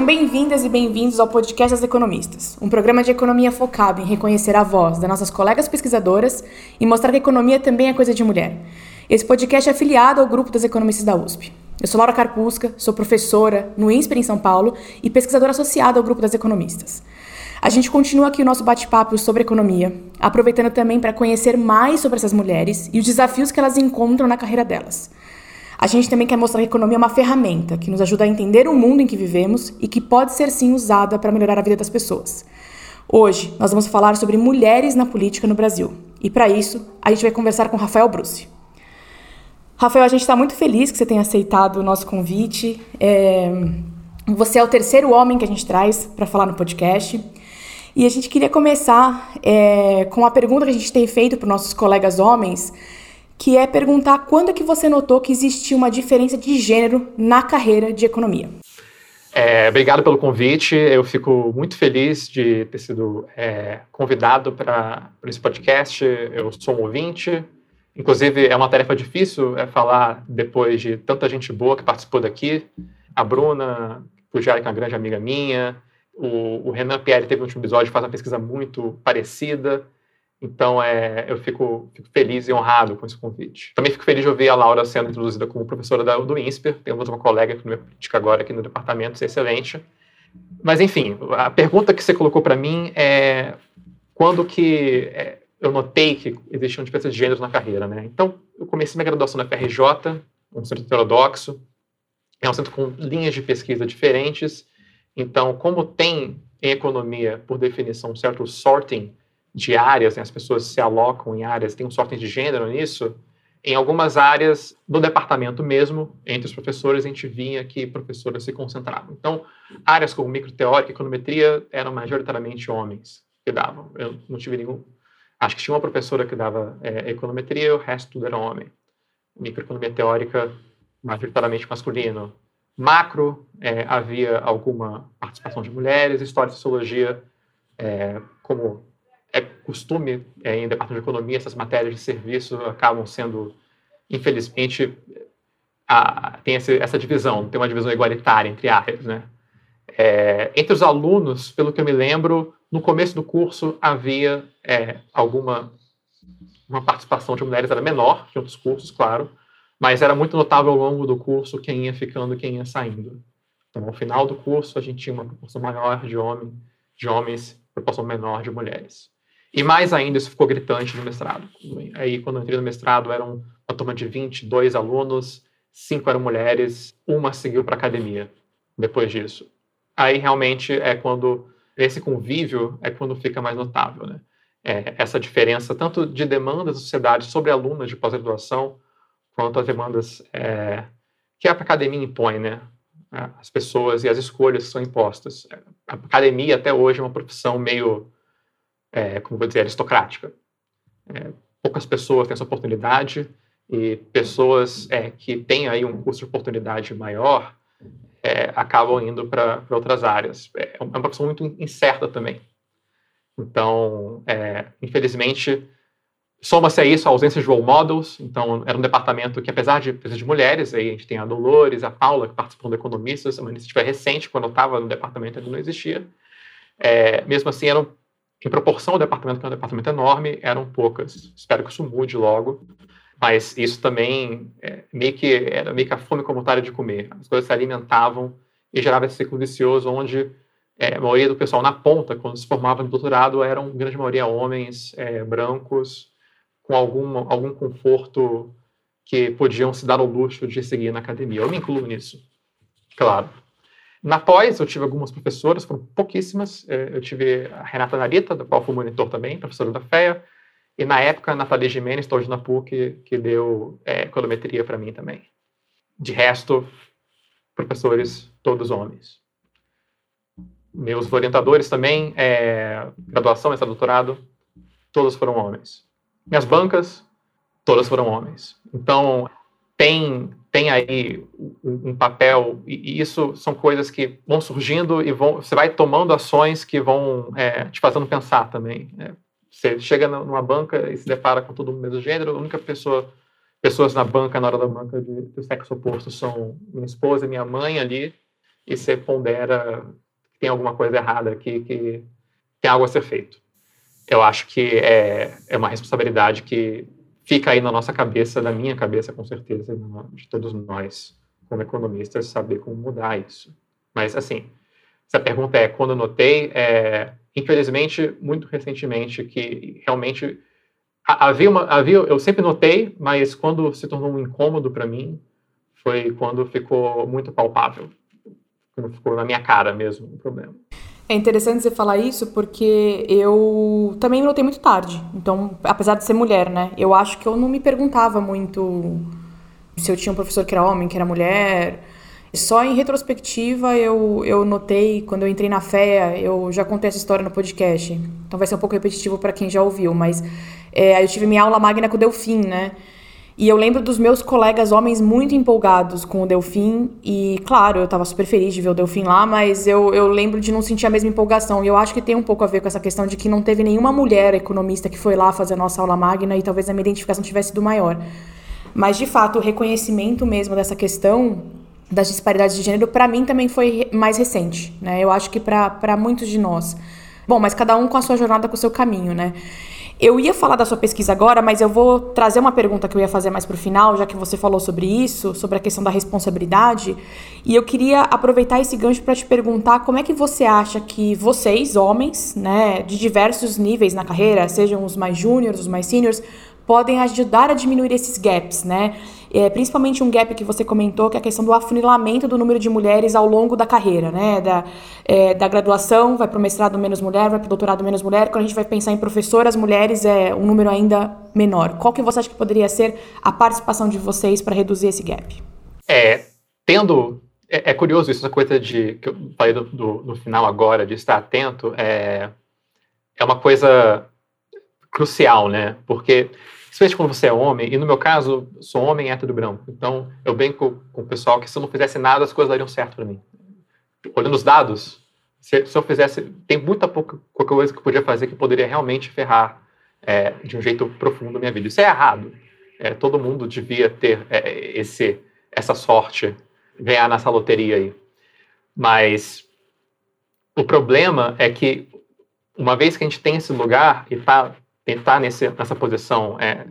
Sejam bem-vindas e bem-vindos ao Podcast das Economistas, um programa de economia focado em reconhecer a voz das nossas colegas pesquisadoras e mostrar que a economia também é coisa de mulher. Esse podcast é afiliado ao grupo das economistas da USP. Eu sou Laura Carpusca, sou professora no INSPER em São Paulo e pesquisadora associada ao grupo das economistas. A gente continua aqui o nosso bate-papo sobre economia, aproveitando também para conhecer mais sobre essas mulheres e os desafios que elas encontram na carreira delas. A gente também quer mostrar que a economia é uma ferramenta que nos ajuda a entender o mundo em que vivemos e que pode ser sim usada para melhorar a vida das pessoas. Hoje, nós vamos falar sobre mulheres na política no Brasil. E para isso, a gente vai conversar com Rafael Bruce. Rafael, a gente está muito feliz que você tenha aceitado o nosso convite. É... Você é o terceiro homem que a gente traz para falar no podcast. E a gente queria começar é, com a pergunta que a gente tem feito para os nossos colegas homens, que é perguntar quando é que você notou que existia uma diferença de gênero na carreira de economia. É, obrigado pelo convite. Eu fico muito feliz de ter sido é, convidado para esse podcast. Eu sou um ouvinte. Inclusive, é uma tarefa difícil é, falar depois de tanta gente boa que participou daqui. A Bruna Pujari, que é uma grande amiga minha. O, o Renan Pierre teve um último episódio, faz uma pesquisa muito parecida. Então, é, eu fico, fico, feliz e honrado com esse convite. Também fico feliz de ouvir a Laura sendo introduzida como professora da, do INSPER. Temos uma colega que me política agora aqui no departamento, isso é excelente. Mas, enfim, a pergunta que você colocou para mim é quando que é, eu notei que existia uma diferença de gêneros na carreira, né? Então, eu comecei minha graduação na FRJ, um centro heterodoxo, é um centro com linhas de pesquisa diferentes. Então, como tem em economia, por definição, um certo sorting de áreas, né, as pessoas se alocam em áreas, tem um sorte de gênero nisso. Em algumas áreas do departamento mesmo, entre os professores, a gente vinha que professores se concentravam. Então, áreas como microteórica e econometria eram majoritariamente homens que davam. Eu não tive nenhum. Acho que tinha uma professora que dava é, econometria, o resto tudo era homem. Microeconomia teórica, majoritariamente masculino. Macro, é, havia alguma participação de mulheres. História e sociologia, é, como é costume é, em departamento de economia, essas matérias de serviço acabam sendo, infelizmente, a, tem essa, divisão, tem uma divisão igualitária entre áreas, né? É, entre os alunos, pelo que eu me lembro, no começo do curso havia é, alguma uma participação de mulheres era menor que outros cursos, claro, mas era muito notável ao longo do curso quem ia ficando, quem ia saindo. Então, ao final do curso, a gente tinha uma proporção maior de, homem, de homens, proporção menor de mulheres. E mais ainda, isso ficou gritante no mestrado. Aí, quando eu entrei no mestrado, eram uma turma de 22 alunos, cinco eram mulheres, uma seguiu para academia depois disso. Aí, realmente, é quando esse convívio é quando fica mais notável, né? É, essa diferença tanto de demandas da sociedade sobre alunos de pós-graduação, quanto as demandas é, que a academia impõe, né? As pessoas e as escolhas que são impostas. A academia, até hoje, é uma profissão meio é, como vou dizer, aristocrática. É, poucas pessoas têm essa oportunidade e pessoas é, que têm aí um custo de oportunidade maior é, acabam indo para outras áreas. É, é uma profissão muito incerta também. Então, é, infelizmente, soma-se a isso a ausência de role models. Então, era um departamento que, apesar de precisar de mulheres, aí a gente tem a Dolores, a Paula, que participam do Economistas, uma iniciativa recente, quando eu estava no departamento ainda não existia. Mesmo assim, eram em proporção ao departamento, que é um departamento enorme, eram poucas. Espero que isso mude logo. Mas isso também é, meio que era meio que a fome comunitária de comer. As coisas se alimentavam e gerava esse ciclo vicioso onde é, a maioria do pessoal na ponta, quando se formava no doutorado, eram, grande maioria, homens é, brancos, com algum, algum conforto que podiam se dar o luxo de seguir na academia. Eu me incluo nisso, claro. Na pós, eu tive algumas professoras, foram pouquíssimas. É, eu tive a Renata Narita, da qual fui monitor também, professora da FEA. E na época, a Nathalie Jimenez, hoje na PUC, que deu é, econometria para mim também. De resto, professores todos homens. Meus orientadores também, é, graduação, esse doutorado, todos foram homens. Minhas bancas, todas foram homens. Então, tem tem aí um, papel, e isso são coisas que vão surgindo e vão, você vai tomando ações que vão é, te fazendo pensar também. Né? Você chega numa banca e se depara com todo o mesmo gênero, a única pessoa, pessoas na banca, na hora da banca de, do sexo oposto são minha esposa e minha mãe ali, e você pondera que tem alguma coisa errada aqui, que tem algo a ser feito. Eu acho que é, é uma responsabilidade que fica aí na nossa cabeça, na minha cabeça, com certeza, de todos nós, como economistas, saber como mudar isso. Mas, assim, se a pergunta é quando notei, é, infelizmente, muito recentemente, que realmente havia uma, havia, eu sempre notei, mas quando se tornou um incômodo para mim, foi quando ficou muito palpável, quando ficou na minha cara mesmo o problema. É interessante você falar isso porque eu também notei muito tarde. Então, apesar de ser mulher, né? Eu acho que eu não me perguntava muito se eu tinha um professor que era homem, que era mulher. Só em retrospectiva eu, eu notei, quando eu entrei na FEA, eu já contei essa história no podcast, então vai ser um pouco repetitivo para quem já ouviu, mas é, eu tive minha aula magna com o Delfim, né? E eu lembro dos meus colegas homens muito empolgados com o Delfim. E, claro, eu estava super feliz de ver o Delfim lá, mas eu, eu lembro de não sentir a mesma empolgação. E eu acho que tem um pouco a ver com essa questão de que não teve nenhuma mulher economista que foi lá fazer a nossa aula magna e talvez a minha identificação tivesse sido maior. Mas, de fato, o reconhecimento mesmo dessa questão das disparidades de gênero, para mim também foi mais recente, né? Eu acho que para muitos de nós. Bom, mas cada um com a sua jornada, com o seu caminho, né? Eu ia falar da sua pesquisa agora, mas eu vou trazer uma pergunta que eu ia fazer mais para o final, já que você falou sobre isso, sobre a questão da responsabilidade. E eu queria aproveitar esse gancho para te perguntar como é que você acha que vocês, homens, né, de diversos níveis na carreira, sejam os mais júniores, os mais seniors, podem ajudar a diminuir esses gaps, né? É, principalmente um gap que você comentou, que é a questão do afunilamento do número de mulheres ao longo da carreira, né? Da, é, da graduação, vai para o mestrado menos mulher, vai para o doutorado menos mulher. Quando a gente vai pensar em professoras mulheres, é um número ainda menor. Qual que você acha que poderia ser a participação de vocês para reduzir esse gap? É, tendo é, é, curioso isso, essa coisa de que eu falei do, do, no final agora, de estar atento, é, é uma coisa crucial, né? Porque Especialmente quando você é homem, e no meu caso, sou homem hétero branco. Então, eu brinco com o pessoal que se eu não fizesse nada, as coisas dariam certo para mim. Olhando os dados, se, se, eu fizesse. Tem muita pouca coisa que eu podia fazer que poderia realmente ferrar é, de um jeito profundo a minha vida. Isso é errado. É, todo mundo devia ter é, esse, essa sorte, ganhar nessa loteria aí. Mas o problema é que, uma vez que a gente tem esse lugar e está nesse, nessa posição é,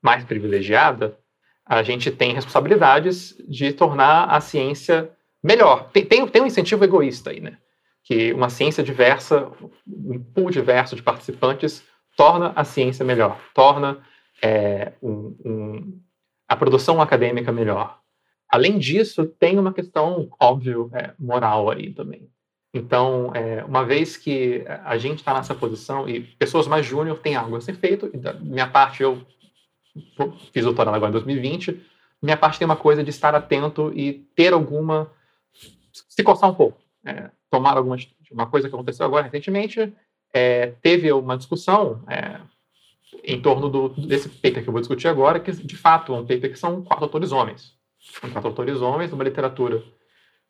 mais privilegiada, a gente tem responsabilidades de tornar a ciência melhor. Tem, tem, tem um incentivo egoísta aí, né? Que uma ciência diversa, um pool diverso de participantes, torna a ciência melhor, torna é, um, um, a produção acadêmica melhor. Além disso, tem uma questão, óbvio, é, moral aí também. Então, é, uma vez que a gente está nessa posição e pessoas mais júnior têm algo a ser feito, da minha parte eu fiz o doutorado agora em 2020, minha parte tem uma coisa de estar atento e ter alguma, se coçar um pouco, é, tomar alguma. Uma coisa que aconteceu agora recentemente, é, teve uma discussão é, em torno do, desse paper que eu vou discutir agora, que de fato é um paper que são quatro autores homens. São quatro autores homens, uma literatura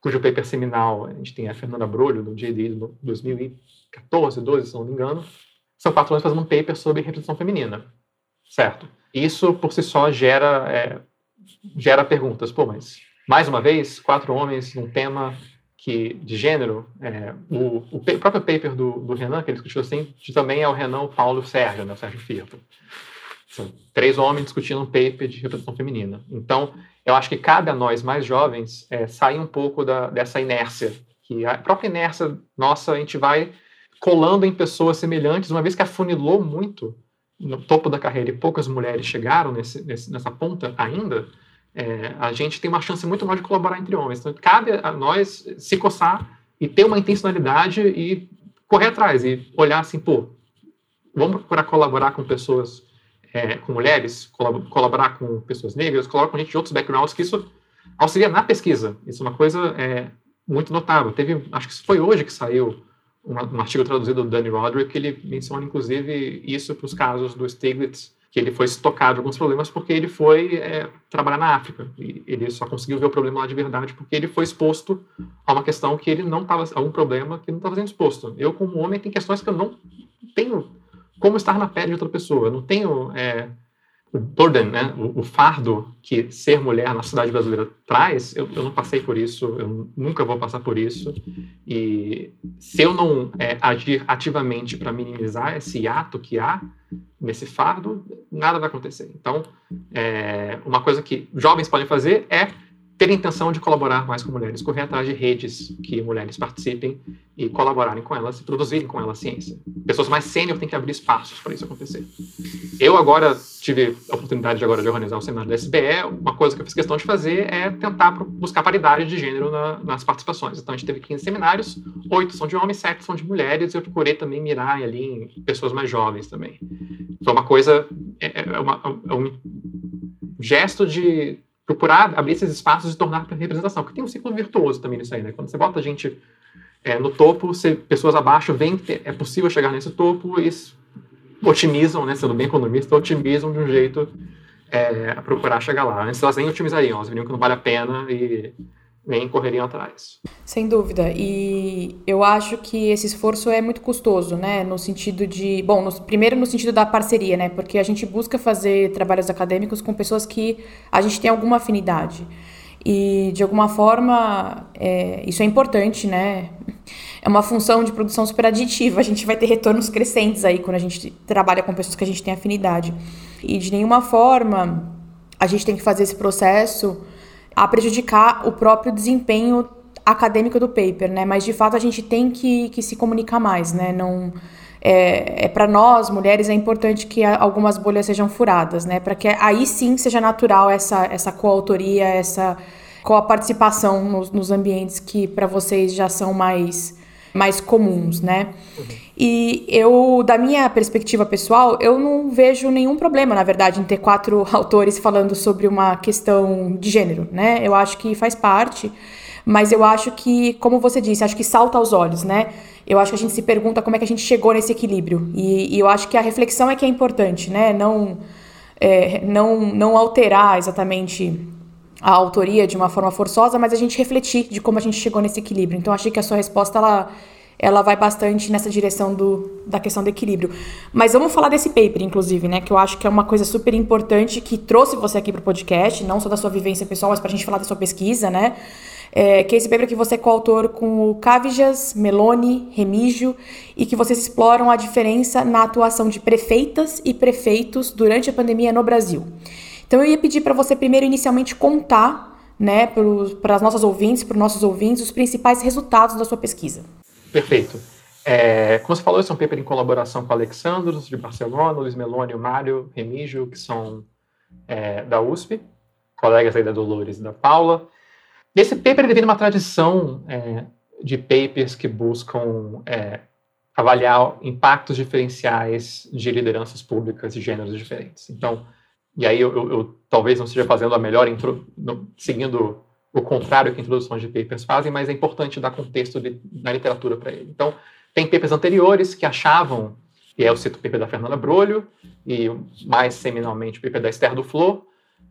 cujo paper seminal a gente tem a Fernanda Brolho, no JD de 2014, 12, se não me engano, são quatro anos fazendo um paper sobre reprodução feminina, certo? Isso, por si só, gera, é, gera perguntas. Pô, mas, mais uma vez, quatro homens num tema que, de gênero, é, o, o, próprio paper do, do Renan, que ele discutiu assim, também é o Renan, o Paulo e o Sérgio, né, o Sérgio Firpo. São três homens discutindo um paper de reprodução feminina. Então, eu acho que cabe a nós, mais jovens, é, sair um pouco da, dessa inércia, que a própria inércia nossa, a gente vai colando em pessoas semelhantes, uma vez que afunilou muito no topo da carreira e poucas mulheres chegaram nesse, nessa ponta ainda, é, a gente tem uma chance muito maior de colaborar entre homens. Então, cabe a nós se coçar e ter uma intencionalidade e correr atrás e olhar assim, pô, vamos procurar colaborar com pessoas é, com mulheres, colaborar com pessoas negras, colaborar com gente de outros backgrounds, que isso auxilia na pesquisa. Isso é uma coisa é, muito notável. Teve, acho que foi hoje que saiu um, um artigo traduzido do Danny Roderick, que ele menciona, inclusive, isso para os casos do Stiglitz, que ele foi estocado alguns problemas porque ele foi é, trabalhar na África. E ele só conseguiu ver o problema lá de verdade porque ele foi exposto a uma questão que ele não estava, a um problema que não estava sendo exposto. Eu, como homem, tem questões que eu não tenho como estar na pele de outra pessoa. Eu não tenho é, o burden, né, o, o, fardo que ser mulher na sociedade brasileira traz, eu, eu, não passei por isso, eu nunca vou passar por isso. E se eu não é, agir ativamente para minimizar esse ato que há nesse fardo, nada vai acontecer. Então, é, uma coisa que jovens podem fazer é ter a intenção de colaborar mais com mulheres, correr atrás de redes que mulheres participem e colaborarem com elas e produzirem com elas ciência. Pessoas mais sênior têm que abrir espaços para isso acontecer. Eu agora tive a oportunidade de, agora de organizar o seminário da SBE. Uma coisa que eu fiz questão de fazer é tentar buscar paridade de gênero na, nas participações. Então a gente teve 15 seminários, oito são de homens, sete são de mulheres. E eu procurei também mirar ali em pessoas mais jovens também. Foi uma coisa, é, é, uma, é um gesto de procurar abrir esses espaços e tornar representação. Porque tem um ciclo virtuoso também nisso aí, né? Quando você bota a gente é, no topo, você, pessoas abaixo veem que é possível chegar nesse topo e otimizam, né? Sendo bem economista, otimizam de um jeito é, a procurar chegar lá. Antes elas nem otimizariam, elas veriam que não vale a pena e nem correriam atrás. Sem dúvida. E eu acho que esse esforço é muito custoso, né? No sentido de. Bom, no, primeiro no sentido da parceria, né? Porque a gente busca fazer trabalhos acadêmicos com pessoas que a gente tem alguma afinidade. E, de alguma forma, é, isso é importante, né? É uma função de produção super aditiva. A gente vai ter retornos crescentes aí quando a gente trabalha com pessoas que a gente tem afinidade. E, de nenhuma forma, a gente tem que fazer esse processo a prejudicar o próprio desempenho acadêmico do paper, né? Mas de fato a gente tem que, que se comunicar mais, né? Não é, é para nós mulheres é importante que algumas bolhas sejam furadas, né? Para que aí sim seja natural essa essa coautoria, essa coparticipação nos, nos ambientes que para vocês já são mais mais comuns, né? E eu, da minha perspectiva pessoal, eu não vejo nenhum problema, na verdade, em ter quatro autores falando sobre uma questão de gênero, né? Eu acho que faz parte, mas eu acho que, como você disse, acho que salta aos olhos, né? Eu acho que a gente se pergunta como é que a gente chegou nesse equilíbrio. E, e eu acho que a reflexão é que é importante, né? Não, é, não, não alterar exatamente a autoria de uma forma forçosa, mas a gente refletir de como a gente chegou nesse equilíbrio. Então, achei que a sua resposta ela, ela vai bastante nessa direção do, da questão do equilíbrio. Mas vamos falar desse paper, inclusive, né? Que eu acho que é uma coisa super importante que trouxe você aqui para o podcast, não só da sua vivência pessoal, mas para a gente falar da sua pesquisa, né? É, que é esse paper que você é coautor com o Cavijas, Meloni, Remígio, e que vocês exploram a diferença na atuação de prefeitas e prefeitos durante a pandemia no Brasil. Então eu ia pedir para você primeiro inicialmente contar, né, para as nossas ouvintes, para os nossos ouvintes, os principais resultados da sua pesquisa. Perfeito. É, como você falou, esse é um paper em colaboração com Alexandros, de Barcelona, Luiz Meloni, Mário Remígio, que são é, da USP, colegas aí da Dolores e da Paula. Esse paper ele vem uma tradição é, de papers que buscam é, avaliar impactos diferenciais de lideranças públicas de gêneros diferentes. Então, e aí eu, eu, eu, talvez não esteja fazendo a melhor, intro, no, seguindo o contrário que introduções de papers fazem, mas é importante dar contexto de, na literatura para ele. Então, tem papers anteriores que achavam, e é eu cito o paper da Fernanda Brolho, e mais seminalmente o paper da Esther do Flor,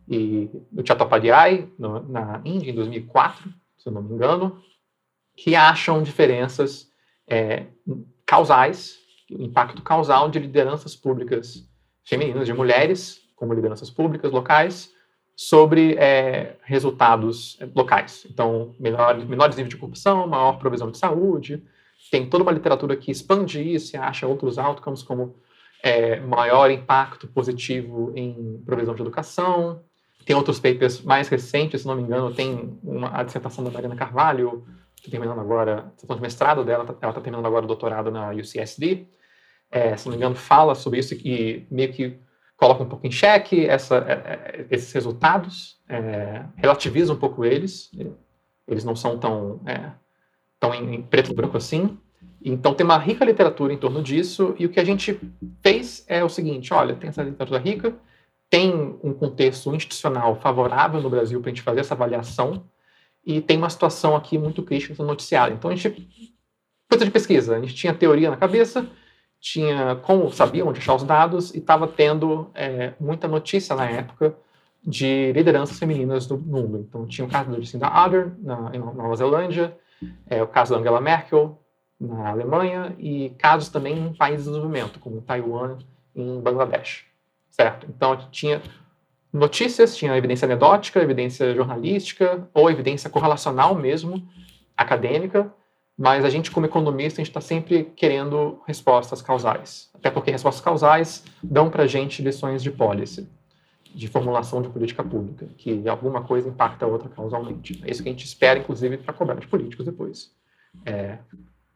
e do Chattopadhyay, no, na Índia, em 2004, se eu não me engano, que acham diferenças é, causais, impacto causal de lideranças públicas femininas, de mulheres, como lideranças públicas locais, sobre é, resultados locais. Então, menor, menores níveis de corrupção, maior provisão de saúde. Tem toda uma literatura que expande isso e acha outros outcomes, como é, maior impacto positivo em provisão de educação. Tem outros papers mais recentes, se não me engano, tem uma, a dissertação da Mariana Carvalho, está terminando agora, dissertação de mestrado dela, ela está terminando agora o doutorado na UCSD. É, se não me engano, fala sobre isso e meio que coloca um pouco em xeque essa, é, é, esses resultados, é, relativiza um pouco eles, eles não são tão, é, tão em, em, preto e branco assim. Então tem uma rica literatura em torno disso, e o que a gente fez é o seguinte: olha, tem essa literatura rica, tem um contexto institucional favorável no Brasil para a gente fazer essa avaliação, e tem uma situação aqui muito crítica no noticiário. Então a gente. Coisa de pesquisa, a gente tinha teoria na cabeça, tinha como sabia onde achar os dados e estava tendo é, muita notícia na época de lideranças femininas no mundo. Então tinha o caso da Jacinda Ardern na, na Nova Zelândia, é, o caso da Angela Merkel na Alemanha e casos também em países de desenvolvimento como Taiwan e Bangladesh. certo? Então, tinha notícias, tinha evidência anedótica, evidência jornalística ou evidência correlacional mesmo, acadêmica, mas a gente, como economista, a gente está sempre querendo respostas causais. Até porque respostas causais dão para a gente lições de policy, de formulação de política pública, que alguma coisa impacta a outra causalmente. É isso que a gente espera, inclusive, para cobrar de políticos depois. É,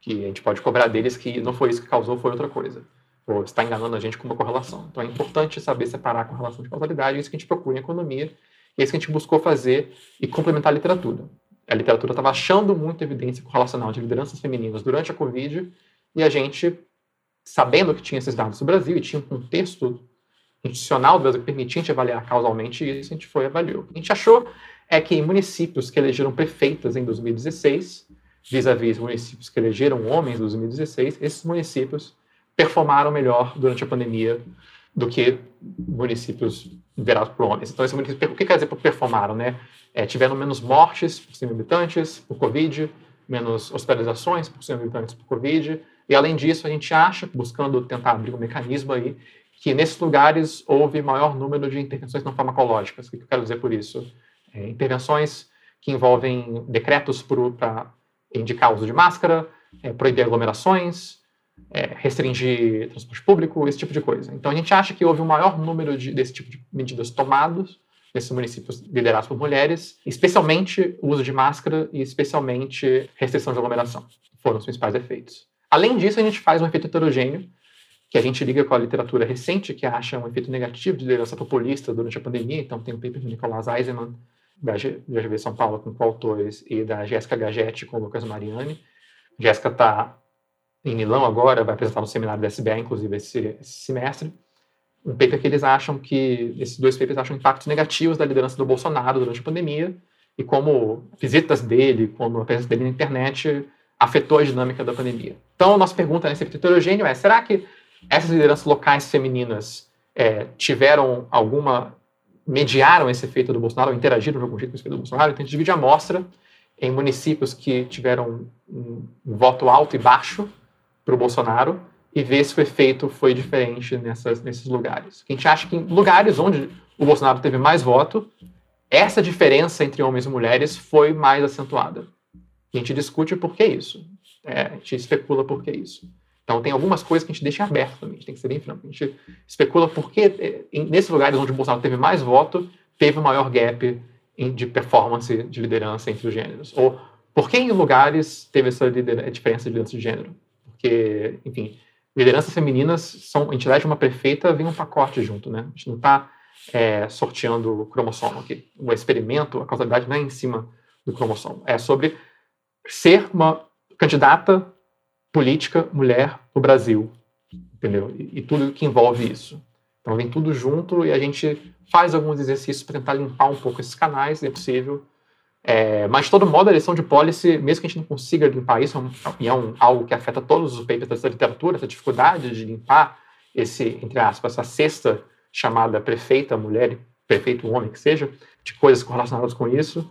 que a gente pode cobrar deles que não foi isso que causou, foi outra coisa. Ou está enganando a gente com uma correlação. Então é importante saber separar a correlação de causalidade, é isso que a gente procura em economia, é isso que a gente buscou fazer e complementar a literatura a literatura estava achando muita evidência correlacional de lideranças femininas durante a Covid, e a gente, sabendo que tinha esses dados do Brasil e tinha um contexto institucional do Brasil que permitia a gente avaliar causalmente isso, a gente foi e avaliou. O que a gente achou é que em municípios que elegeram prefeitas em 2016, vis-à-vis -vis municípios que elegeram homens em 2016, esses municípios performaram melhor durante a pandemia do que municípios liderados por homens. Então, esse município, o que quer dizer por performaram, né? É, tiveram menos mortes por 100 mil habitantes por Covid, menos hospitalizações por 100 mil habitantes por Covid, e além disso, a gente acha, buscando tentar abrir um mecanismo aí, que nesses lugares houve maior número de intervenções não farmacológicas. O que eu quero dizer por isso? É, intervenções que envolvem decretos para indicar o uso de máscara, é, proibir aglomerações, é, restringir transporte público, esse tipo de coisa. Então a gente acha que houve um maior número de, desse tipo de medidas tomados nesses municípios liderados por mulheres, especialmente o uso de máscara e especialmente restrição de aglomeração. Foram os principais efeitos. Além disso, a gente faz um efeito heterogêneo, que a gente liga com a literatura recente, que acha um efeito negativo de liderança populista durante a pandemia. Então, tem o um paper do Nicolás Eisenman, da GV São Paulo, com coautores, e da Jéssica Gagetti, com o Lucas Mariani. Jéssica está em Milão agora, vai apresentar no seminário da SBA, inclusive, esse, esse, semestre, um paper que eles acham que, esses dois papers acham impactos negativos da liderança do Bolsonaro durante a pandemia e como visitas dele, como a presença dele na internet afetou a dinâmica da pandemia. Então, a nossa pergunta nesse efeito heterogêneo é, será que essas lideranças locais femininas é, tiveram alguma, mediaram esse efeito do Bolsonaro, ou interagiram de algum jeito com esse efeito do Bolsonaro? Então, a gente divide a amostra em municípios que tiveram um voto alto e baixo, para o Bolsonaro e ver se o efeito foi diferente nessas, nesses lugares. A gente acha que em lugares onde o Bolsonaro teve mais voto, essa diferença entre homens e mulheres foi mais acentuada. A gente discute por que isso. É, a gente especula por que isso. Então, tem algumas coisas que a gente deixa aberto também, a gente tem que ser bem franco. A gente especula por que, é, nesses lugares onde o Bolsonaro teve mais voto, teve um maior gap de performance de liderança entre os gêneros. Ou por que em lugares teve essa diferença de liderança de gênero? Porque, enfim, lideranças femininas são entidade de uma prefeita, vem um pacote junto, né? A gente não está é, sorteando o cromossomo aqui. O experimento, a causalidade não é em cima do cromossomo. É sobre ser uma candidata política mulher no Brasil, entendeu? E, e tudo que envolve isso. Então vem tudo junto e a gente faz alguns exercícios para tentar limpar um pouco esses canais, se é possível, é, mas, de todo modo, a eleição de policy, mesmo que a gente não consiga limpar isso, é um, algo que afeta todos os papers dessa literatura, essa dificuldade de limpar esse, entre aspas, essa cesta chamada prefeita mulher, prefeito homem, que seja, de coisas correlacionadas com isso,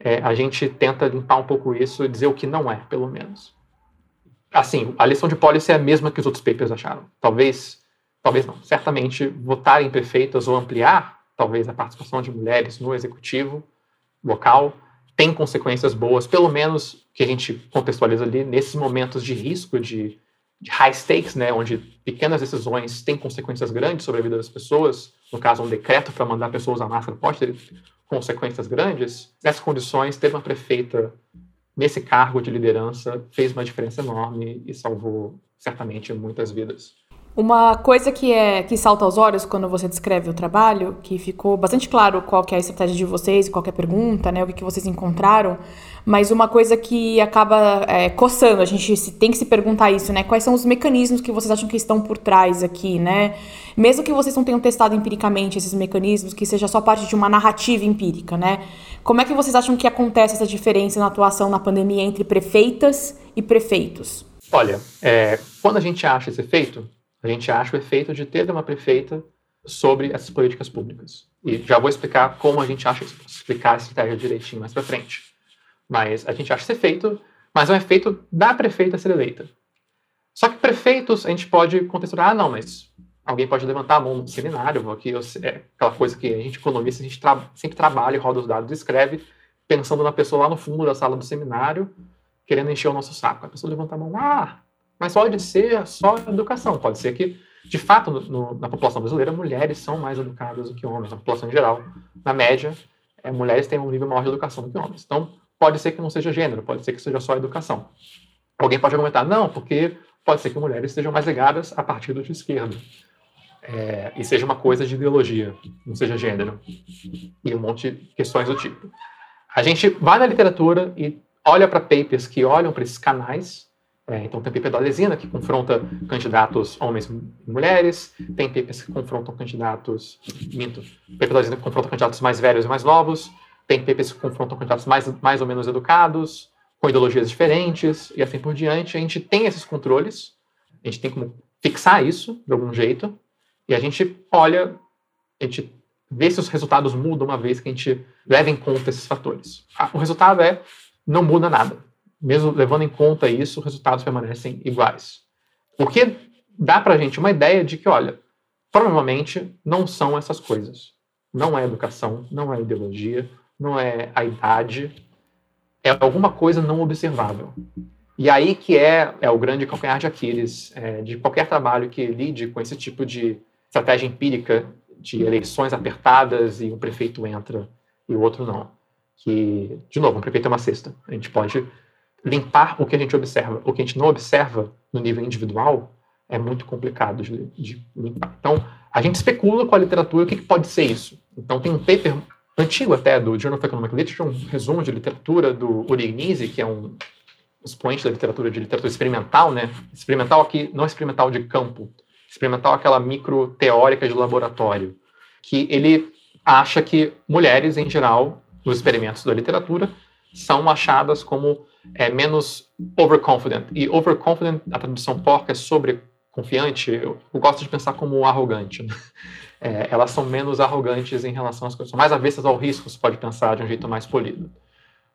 é, a gente tenta limpar um pouco isso e dizer o que não é, pelo menos. Assim, a eleição de policy é a mesma que os outros papers acharam. Talvez, talvez não. Certamente, votar em prefeitas ou ampliar, talvez, a participação de mulheres no executivo local tem consequências boas, pelo menos que a gente contextualiza ali nesses momentos de risco, de, de high stakes, né, onde pequenas decisões têm consequências grandes sobre a vida das pessoas. No caso, um decreto para mandar pessoas usar máscara pode ter consequências grandes. Nessas condições, ter uma prefeita nesse cargo de liderança fez uma diferença enorme e salvou certamente muitas vidas. Uma coisa que é que salta aos olhos quando você descreve o trabalho, que ficou bastante claro qual é a estratégia de vocês, qual é a pergunta, né, o que, que vocês encontraram, mas uma coisa que acaba é, coçando, a gente tem que se perguntar isso, né? Quais são os mecanismos que vocês acham que estão por trás aqui, né? Mesmo que vocês não tenham testado empiricamente esses mecanismos, que seja só parte de uma narrativa empírica, né? Como é que vocês acham que acontece essa diferença na atuação na pandemia entre prefeitas e prefeitos? Olha, é, quando a gente acha esse efeito, a gente acha o efeito de ter uma prefeita sobre essas políticas públicas. E já vou explicar como a gente acha explicar a estratégia direitinho mais para frente. Mas a gente acha esse efeito, mas é um efeito da prefeita ser eleita. Só que prefeitos, a gente pode contextualizar, ah, não, mas Alguém pode levantar a mão no seminário, aqui é aquela coisa que a gente economista, a gente tra sempre trabalha, roda os dados, escreve, pensando na pessoa lá no fundo da sala do seminário, querendo encher o nosso saco. A pessoa levanta a mão, ah, mas pode ser só educação, pode ser que, de fato, no, no, na população brasileira, mulheres são mais educadas do que homens, na população em geral. Na média, é, mulheres têm um nível maior de educação do que homens. Então, pode ser que não seja gênero, pode ser que seja só educação. Alguém pode argumentar, não, porque pode ser que mulheres sejam mais ligadas a partido de esquerda é, e seja uma coisa de ideologia, não seja gênero, e um monte de questões do tipo. A gente vai na literatura e olha para papers que olham para esses canais. É, então, tem paper da Lesina que confronta candidatos homens e mulheres, tem papers que confrontam candidatos. Minto. Paper da Lesina que confronta candidatos mais velhos e mais novos, tem papers que confrontam candidatos mais, mais ou menos educados, com ideologias diferentes, e assim por diante. A gente tem esses controles, a gente tem como fixar isso de algum jeito, e a gente olha, a gente vê se os resultados mudam uma vez que a gente leva em conta esses fatores. O resultado é não muda nada. Mesmo levando em conta isso, os resultados permanecem iguais. O que dá para a gente uma ideia de que, olha, provavelmente não são essas coisas. Não é educação, não é ideologia, não é a idade, é alguma coisa não observável. E aí que é, é o grande calcanhar de Aquiles é, de qualquer trabalho que lide com esse tipo de estratégia empírica de eleições apertadas e um prefeito entra e o outro não. Que, de novo, um prefeito é uma cesta. A gente pode limpar o que a gente observa. O que a gente não observa no nível individual é muito complicado de, de limpar. Então, a gente especula com a literatura o que, que, pode ser isso. Então, tem um paper antigo até do Journal of Economic Literature, um resumo de literatura do Urignisi, que é um expoente da literatura de literatura experimental, né? Experimental aqui, não experimental de campo, experimental, aquela micro teórica de laboratório, que ele acha que mulheres, em geral, nos experimentos da literatura, são achadas como é, menos overconfident. E overconfident, a tradução porca é sobreconfiante, eu, gosto de pensar como arrogante. Né? É, elas são menos arrogantes em relação às coisas, são mais avessas ao risco, se pode pensar de um jeito mais polido.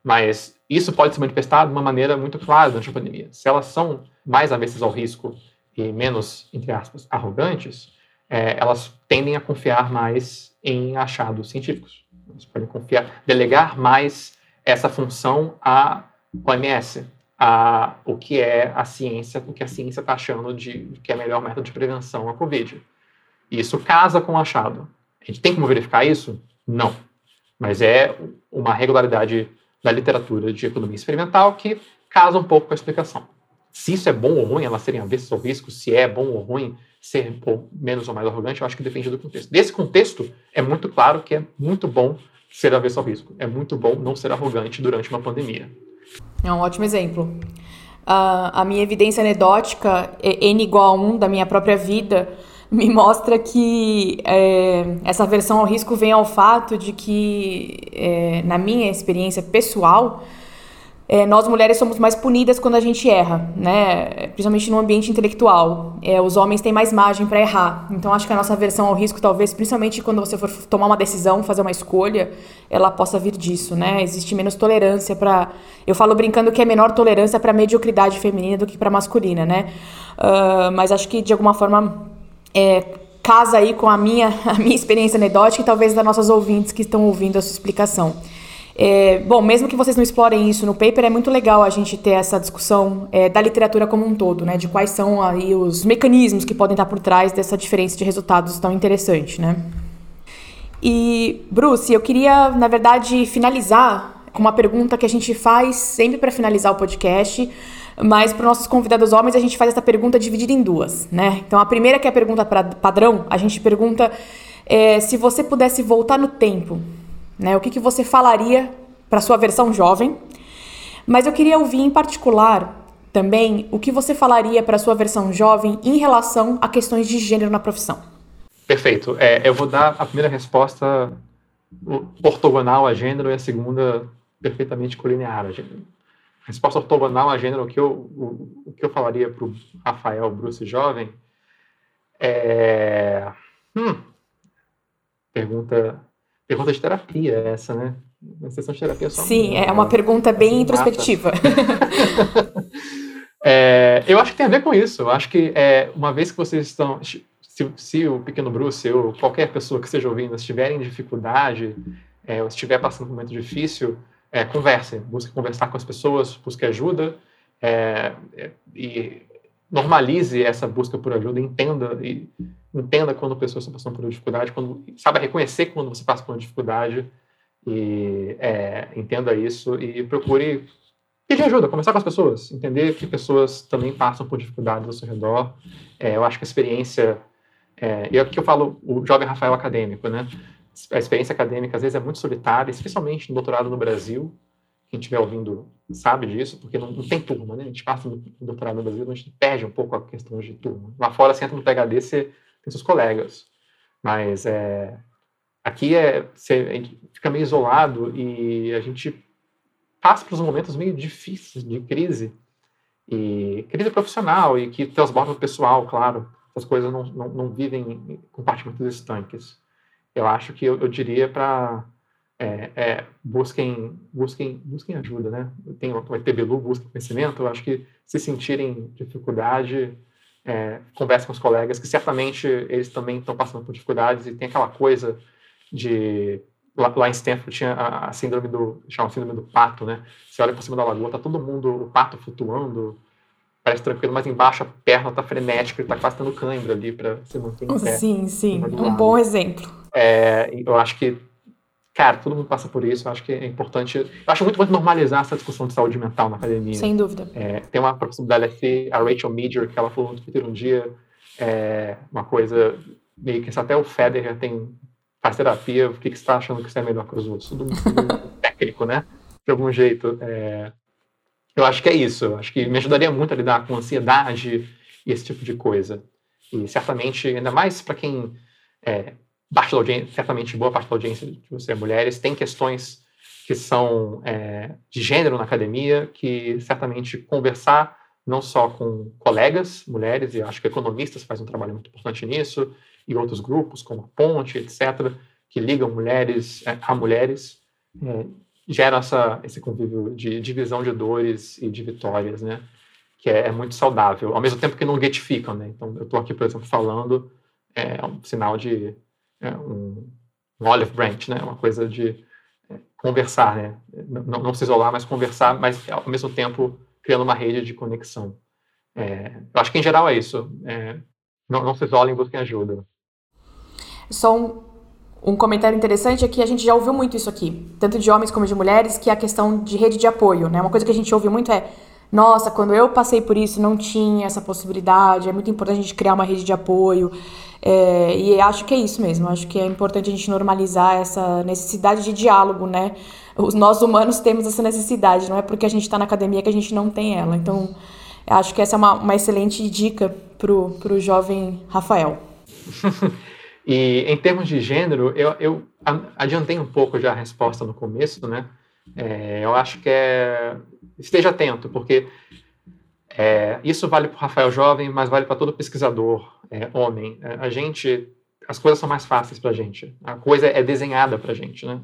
Mas isso pode se manifestar de uma maneira muito clara durante a pandemia. Se elas são mais avessas ao risco e menos, entre aspas, arrogantes, é, elas tendem a confiar mais em achados científicos. Elas podem confiar, delegar mais essa função à OMS, a o que é a ciência, o que a ciência está achando de, que é o melhor método de prevenção à Covid. Isso casa com o achado. A gente tem como verificar isso? Não. Mas é uma regularidade da literatura de economia experimental que casa um pouco com a explicação se isso é bom ou ruim, elas serem avessas ao risco, se é bom ou ruim ser menos ou mais arrogante, eu acho que depende do contexto. Desse contexto, é muito claro que é muito bom ser avesso ao risco. É muito bom não ser arrogante durante uma pandemia. É um ótimo exemplo. Uh, a minha evidência anedótica, N igual a 1 da minha própria vida, me mostra que é, essa aversão ao risco vem ao fato de que, é, na minha experiência pessoal, é, nós mulheres somos mais punidas quando a gente erra, né? Principalmente no ambiente intelectual. É, os homens têm mais margem para errar. Então acho que a nossa aversão ao risco, talvez, principalmente quando você for tomar uma decisão, fazer uma escolha, ela possa vir disso, né? Existe menos tolerância para. Eu falo brincando que é menor tolerância para mediocridade feminina do que para masculina, né? Uh, mas acho que de alguma forma é, casa aí com a minha, a minha experiência anedótica e talvez das nossas ouvintes que estão ouvindo a sua explicação. É, bom, mesmo que vocês não explorem isso no paper, é muito legal a gente ter essa discussão é, da literatura como um todo, né? De quais são aí os mecanismos que podem estar por trás dessa diferença de resultados tão interessante, né? E, Bruce, eu queria, na verdade, finalizar com uma pergunta que a gente faz sempre para finalizar o podcast, mas para os nossos convidados homens a gente faz essa pergunta dividida em duas, né? Então, a primeira que é a pergunta pra, padrão, a gente pergunta é, se você pudesse voltar no tempo né? O que, que você falaria para sua versão jovem? Mas eu queria ouvir em particular também o que você falaria para sua versão jovem em relação a questões de gênero na profissão. Perfeito. É, eu vou dar a primeira resposta ortogonal a gênero e a segunda perfeitamente colinear a gênero. Resposta ortogonal a gênero, o que eu, o, o que eu falaria para o Rafael Bruce jovem é... Hum, pergunta Pergunta de terapia essa, né? Uma sessão de terapia só. Sim, é uma pergunta bem introspectiva. é, eu acho que tem a ver com isso. Eu acho que é, uma vez que vocês estão. Se se, o pequeno Bruce ou qualquer pessoa que esteja ouvindo estiverem em dificuldade, é, ou estiver passando por um momento difícil, é, converse, busque conversar com as pessoas, busque ajuda é, é, e normalize essa busca por ajuda, entenda e entenda quando pessoas estão passando por dificuldade, quando saiba reconhecer quando você passa por uma dificuldade e é, entenda isso e procure pedir ajuda, conversar com as pessoas, entender que pessoas também passam por dificuldades ao seu redor. É, eu acho que a experiência é, e aqui eu falo o jovem Rafael acadêmico, né? A experiência acadêmica às vezes é muito solitária, especialmente no doutorado no Brasil. Quem estiver ouvindo sabe disso, porque não, não, tem turma, né? A gente passa no doutorado no Brasil, a gente perde um pouco a questão de turma. Lá fora, você entra no PHD, você tem seus colegas. Mas é, aqui é, você fica meio isolado e a gente passa uns momentos meio difíceis de crise. E crise profissional e que transborda o pessoal, claro essas coisas não, não, não vivem em compartimentos estanques. Eu acho que eu, eu diria para é, é, busquem, busquem, busquem ajuda, né? Tem o ETBLU, busquem conhecimento. Eu acho que se sentirem dificuldade, é, conversem com os colegas, que certamente eles também estão passando por dificuldades e tem aquela coisa de lá, lá em Stanford tinha a, a síndrome do chama síndrome do pato, né? Você olha por cima da lagoa, tá todo mundo o pato flutuando, parece tranquilo, mas embaixo a perna tá frenética, ele tá quase tendo cãibra ali para se manter em pé. Sim, sim, um bom exemplo. É, eu acho que, cara, todo mundo passa por isso, eu acho que é importante, eu acho muito importante normalizar essa discussão de saúde mental na academia. Sem dúvida. É, tem uma professora da LFC, a Rachel Major, que ela falou no Twitter um dia, é, uma coisa meio que até o Federer tem faz terapia, o que, que você está achando que você é melhor que os outros? Tudo, tudo técnico, né? De algum jeito. É, eu acho que é isso. Eu acho que me ajudaria muito a lidar com ansiedade e esse tipo de coisa. E certamente, ainda mais para quem é, parte da audiência, certamente boa parte da audiência de você é mulheres, tem questões que são é, de gênero na academia, que certamente conversar não só com colegas mulheres, e acho que economistas fazem um trabalho muito importante nisso, e outros grupos, como a Ponte, etc., que ligam mulheres é, a mulheres, é, gera essa, esse convívio de divisão de dores e de vitórias, né? Que é, é muito saudável, ao mesmo tempo que não getificam, né? Então, eu estou aqui, por exemplo, falando, é um sinal de é, um, um, olive branch, né? Uma coisa de é, conversar, né? Não, não, se isolar, mas conversar, mas ao mesmo tempo criando uma rede de conexão. É, eu acho que em geral é isso. É, não, não se isolem, busquem ajuda. Só um, um comentário interessante é que a gente já ouviu muito isso aqui, tanto de homens como de mulheres, que é a questão de rede de apoio, né? Uma coisa que a gente ouve muito é nossa, quando eu passei por isso não tinha essa possibilidade, é muito importante a gente criar uma rede de apoio. É, e acho que é isso mesmo, acho que é importante a gente normalizar essa necessidade de diálogo, né? Os nós humanos temos essa necessidade, não é porque a gente está na academia que a gente não tem ela. Então, acho que essa é uma, uma excelente dica pro, pro jovem Rafael. E em termos de gênero, eu, eu adiantei um pouco já a resposta no começo, né? É, eu acho que é esteja atento, porque é, isso vale para o Rafael jovem, mas vale para todo pesquisador é, homem. É, a gente, as coisas são mais fáceis para a gente. A coisa é desenhada para a gente, né?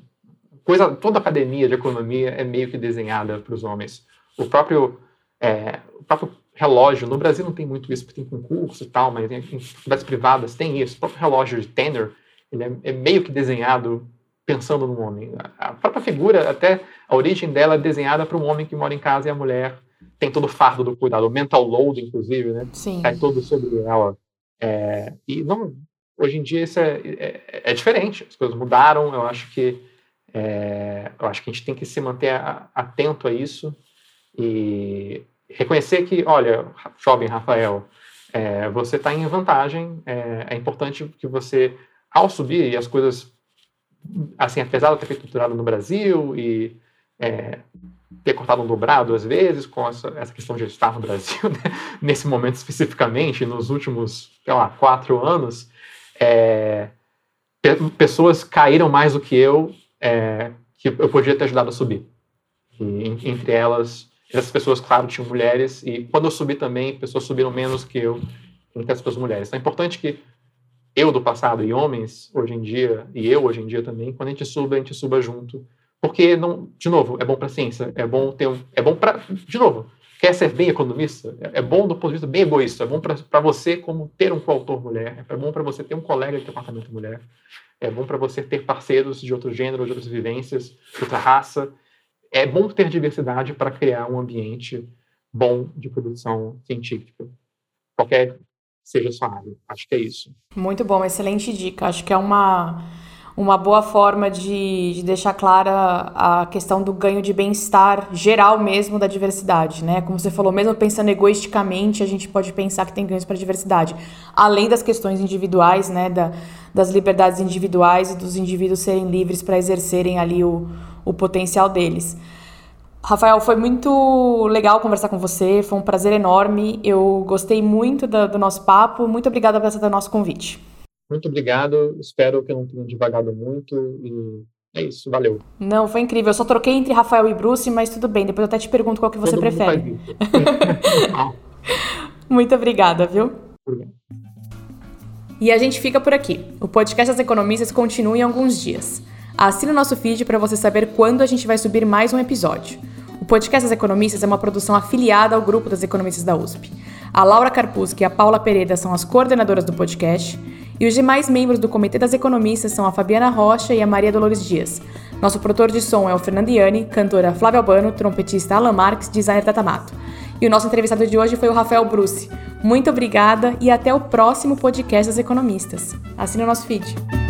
Coisa, toda academia de economia é meio que desenhada para os homens. O próprio, é, o próprio relógio. No Brasil não tem muito isso, porque tem concurso e tal, mas em faculdades privadas tem isso. O próprio relógio de Tanner, ele é, é, meio que desenhado pensando no homem. A própria figura, até a origem dela é desenhada para um homem que mora em casa e a mulher tem todo o fardo do cuidado. O mental load, inclusive, né? Sim. Cai todo sobre ela. É, e não, hoje em dia isso é, é, é, diferente. As coisas mudaram. Eu acho que é, eu acho que a gente tem que se manter atento a isso e reconhecer que, olha, jovem Rafael, é, você está em vantagem, é, é, importante que você, ao subir, e as coisas, assim, apesar de ter feito doutorado no Brasil e é, ter cortado um dobrado às vezes, com essa, essa questão de estar no Brasil, né, nesse momento especificamente, nos últimos, sei lá, quatro anos, é, pessoas caíram mais do que eu, é, que eu podia ter ajudado a subir. E, entre elas, essas pessoas, claro, tinham mulheres, e quando eu subi também, pessoas subiram menos que eu entre as pessoas mulheres. Então é importante que eu do passado e homens hoje em dia, e eu hoje em dia também, quando a gente suba, a gente suba junto. Porque, não, de novo, é bom para a ciência, é bom ter um, é bom para, de novo, quer ser bem economista? É, é bom do ponto de vista bem egoísta. É bom para você como ter um coautor mulher. É bom para você ter um colega de departamento mulher. É bom para você ter parceiros de outro gênero, de outras vivências, de outra raça. É bom ter diversidade para criar um ambiente bom de produção científica. Qualquer seja sua área. Acho que é isso. Muito bom, excelente dica. Acho que é uma uma boa forma de, de, deixar clara a questão do ganho de bem-estar geral mesmo da diversidade, né? Como você falou, mesmo pensando egoisticamente, a gente pode pensar que tem ganhos para a diversidade, além das questões individuais, né? Da, das liberdades individuais e dos indivíduos serem livres para exercerem ali o, o potencial deles. Rafael, foi muito legal conversar com você, foi um prazer enorme. Eu gostei muito do, do nosso papo. Muito obrigada por aceitar o nosso convite. Muito obrigado. Espero que eu não tenha divagado muito. E é isso, valeu. Não, foi incrível. Eu só troquei entre Rafael e Bruce, mas tudo bem. Depois eu até te pergunto qual que você Todo prefere. muito obrigada, viu? Obrigado. E a gente fica por aqui. O podcast das economistas continua em alguns dias. Assine o nosso feed para você saber quando a gente vai subir mais um episódio. O podcast das economistas é uma produção afiliada ao grupo das economistas da USP. A Laura Carpuzzi e a Paula Pereira são as coordenadoras do podcast e os demais membros do Comitê das Economistas são a Fabiana Rocha e a Maria Dolores Dias. Nosso produtor de som é o Fernandiani, cantora Flávia Albano, trompetista Alan Marques, designer Tatamato. E o nosso entrevistado de hoje foi o Rafael Bruce. Muito obrigada e até o próximo podcast das Economistas. Assine o nosso feed.